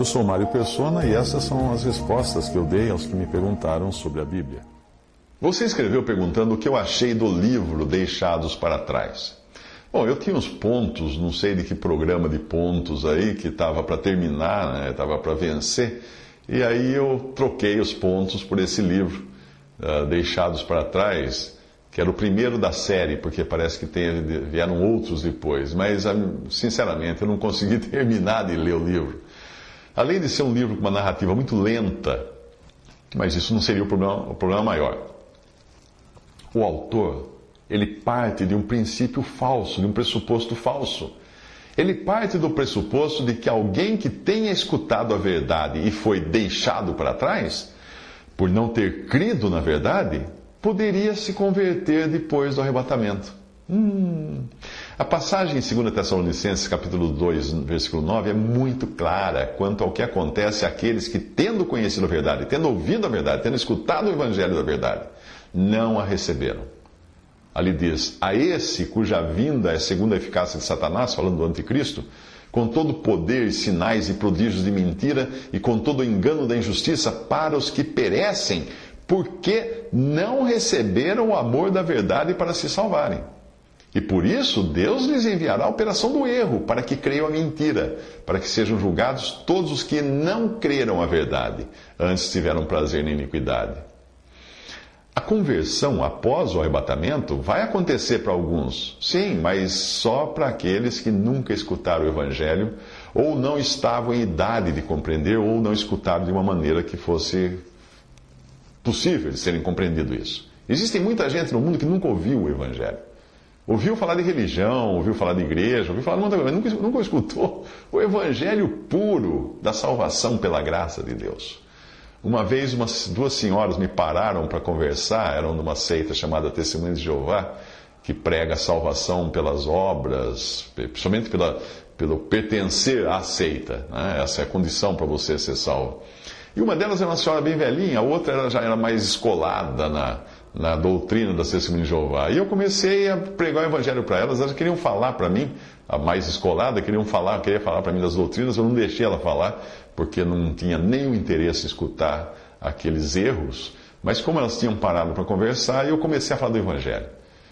Eu sou Mário Persona e essas são as respostas que eu dei aos que me perguntaram sobre a Bíblia. Você escreveu perguntando o que eu achei do livro Deixados para Trás. Bom, eu tinha uns pontos, não sei de que programa de pontos aí, que estava para terminar, estava né, para vencer, e aí eu troquei os pontos por esse livro, uh, Deixados para Trás, que era o primeiro da série, porque parece que tem, vieram outros depois, mas ah, sinceramente eu não consegui terminar de ler o livro. Além de ser um livro com uma narrativa muito lenta, mas isso não seria o problema, o problema maior. O autor, ele parte de um princípio falso, de um pressuposto falso. Ele parte do pressuposto de que alguém que tenha escutado a verdade e foi deixado para trás, por não ter crido na verdade, poderia se converter depois do arrebatamento. Hum. A passagem em 2 Tessalonicenses, capítulo 2, versículo 9, é muito clara quanto ao que acontece àqueles que, tendo conhecido a verdade, tendo ouvido a verdade, tendo escutado o evangelho da verdade, não a receberam. Ali diz: A esse cuja vinda é segundo a eficácia de Satanás, falando do anticristo, com todo poder, sinais e prodígios de mentira e com todo o engano da injustiça para os que perecem, porque não receberam o amor da verdade para se salvarem. E por isso Deus lhes enviará a operação do erro, para que creiam a mentira, para que sejam julgados todos os que não creram a verdade, antes tiveram prazer na iniquidade. A conversão após o arrebatamento vai acontecer para alguns, sim, mas só para aqueles que nunca escutaram o Evangelho, ou não estavam em idade de compreender, ou não escutaram de uma maneira que fosse possível de serem compreendido isso. Existe muita gente no mundo que nunca ouviu o Evangelho. Ouviu falar de religião, ouviu falar de igreja, ouviu falar de muita coisa, mas nunca, nunca escutou o evangelho puro da salvação pela graça de Deus. Uma vez, umas, duas senhoras me pararam para conversar, eram de uma seita chamada Testemunho de Jeová, que prega a salvação pelas obras, principalmente pela, pelo pertencer à seita. Né? Essa é a condição para você ser salvo. E uma delas era uma senhora bem velhinha, a outra era, já era mais escolada na, na doutrina da Testemunha de Jeová. E eu comecei a pregar o evangelho para elas. Elas queriam falar para mim, a mais escolada, queriam falar, queria falar para mim das doutrinas. Eu não deixei ela falar, porque não tinha nenhum interesse em escutar aqueles erros. Mas como elas tinham parado para conversar, eu comecei a falar do evangelho.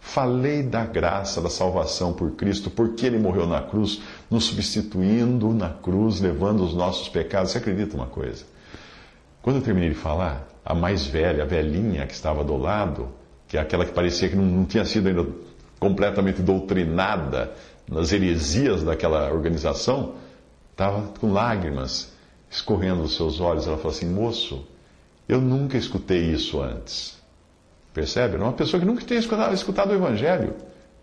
Falei da graça, da salvação por Cristo, porque Ele morreu na cruz, nos substituindo na cruz, levando os nossos pecados. Você acredita uma coisa? Quando eu terminei de falar, a mais velha, a velhinha que estava do lado, que é aquela que parecia que não, não tinha sido ainda completamente doutrinada nas heresias daquela organização, estava com lágrimas escorrendo dos seus olhos. Ela falou assim: Moço, eu nunca escutei isso antes. Percebe? Era uma pessoa que nunca tinha escutado, escutado o Evangelho.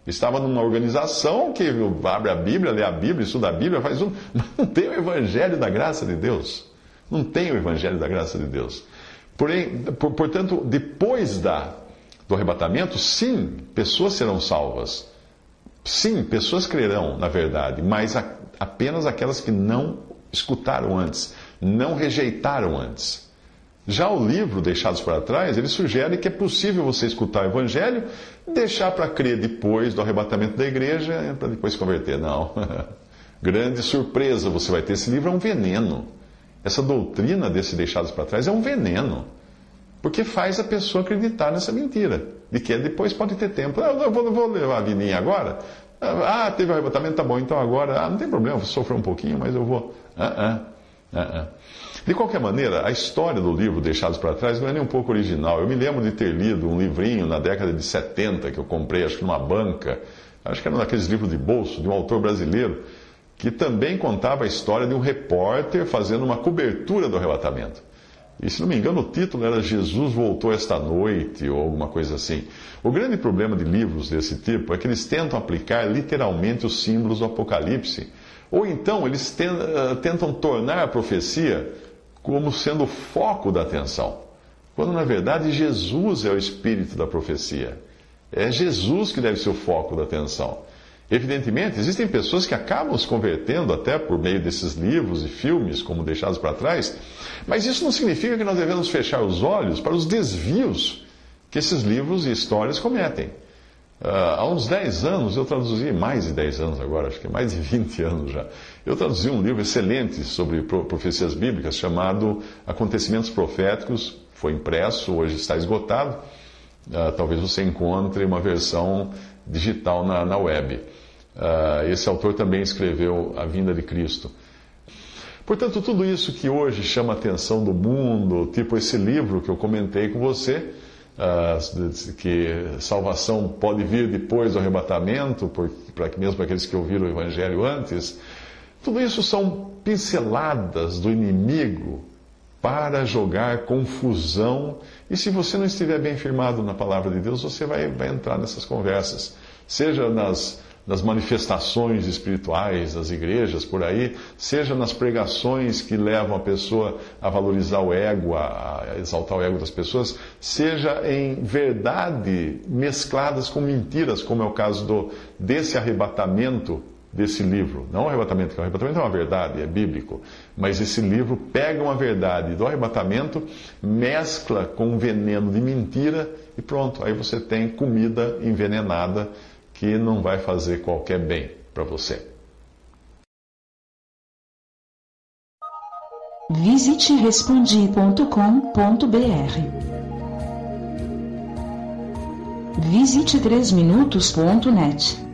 Estava numa organização que abre a Bíblia, lê a Bíblia, estuda a Bíblia, faz um. Mas não tem o Evangelho da graça de Deus. Não tem o Evangelho da graça de Deus. Porém, portanto, depois da, do arrebatamento, sim, pessoas serão salvas. Sim, pessoas crerão, na verdade, mas a, apenas aquelas que não escutaram antes, não rejeitaram antes. Já o livro Deixados para Trás, ele sugere que é possível você escutar o Evangelho, deixar para crer depois do arrebatamento da igreja, para depois se converter. Não. Grande surpresa você vai ter. Esse livro é um veneno. Essa doutrina desse deixados para trás é um veneno. Porque faz a pessoa acreditar nessa mentira. De que depois pode ter tempo. Ah, eu vou, vou levar a vininha agora. Ah, teve arrebatamento, tá bom. Então agora, ah, não tem problema, vou sofrer um pouquinho, mas eu vou. Ah, ah, ah, ah. De qualquer maneira, a história do livro Deixados para Trás não é nem um pouco original. Eu me lembro de ter lido um livrinho na década de 70 que eu comprei, acho que numa banca. Acho que era um daqueles livros de bolso, de um autor brasileiro que também contava a história de um repórter fazendo uma cobertura do arrebatamento. E se não me engano, o título era Jesus Voltou Esta Noite, ou alguma coisa assim. O grande problema de livros desse tipo é que eles tentam aplicar literalmente os símbolos do Apocalipse. Ou então eles eh, tentam tornar a profecia como sendo o foco da atenção. Quando na verdade Jesus é o espírito da profecia. É Jesus que deve ser o foco da atenção. Evidentemente, existem pessoas que acabam se convertendo até por meio desses livros e filmes, como deixados para trás, mas isso não significa que nós devemos fechar os olhos para os desvios que esses livros e histórias cometem. Uh, há uns 10 anos, eu traduzi, mais de 10 anos agora, acho que mais de 20 anos já, eu traduzi um livro excelente sobre profecias bíblicas chamado Acontecimentos Proféticos, foi impresso, hoje está esgotado. Uh, talvez você encontre uma versão digital na, na web. Uh, esse autor também escreveu A Vinda de Cristo. Portanto, tudo isso que hoje chama a atenção do mundo, tipo esse livro que eu comentei com você, uh, que salvação pode vir depois do arrebatamento, para mesmo aqueles que ouviram o Evangelho antes, tudo isso são pinceladas do inimigo para jogar confusão. E se você não estiver bem firmado na palavra de Deus, você vai, vai entrar nessas conversas seja nas, nas manifestações espirituais das igrejas por aí, seja nas pregações que levam a pessoa a valorizar o ego, a, exaltar o ego das pessoas, seja em verdade mescladas com mentiras, como é o caso do, desse arrebatamento desse livro. Não o arrebatamento, que o arrebatamento é uma verdade, é bíblico. Mas esse livro pega uma verdade do arrebatamento, mescla com um veneno de mentira e pronto. Aí você tem comida envenenada que não vai fazer qualquer bem para você. Visite respondi.com.br. Visite 3minutos.net.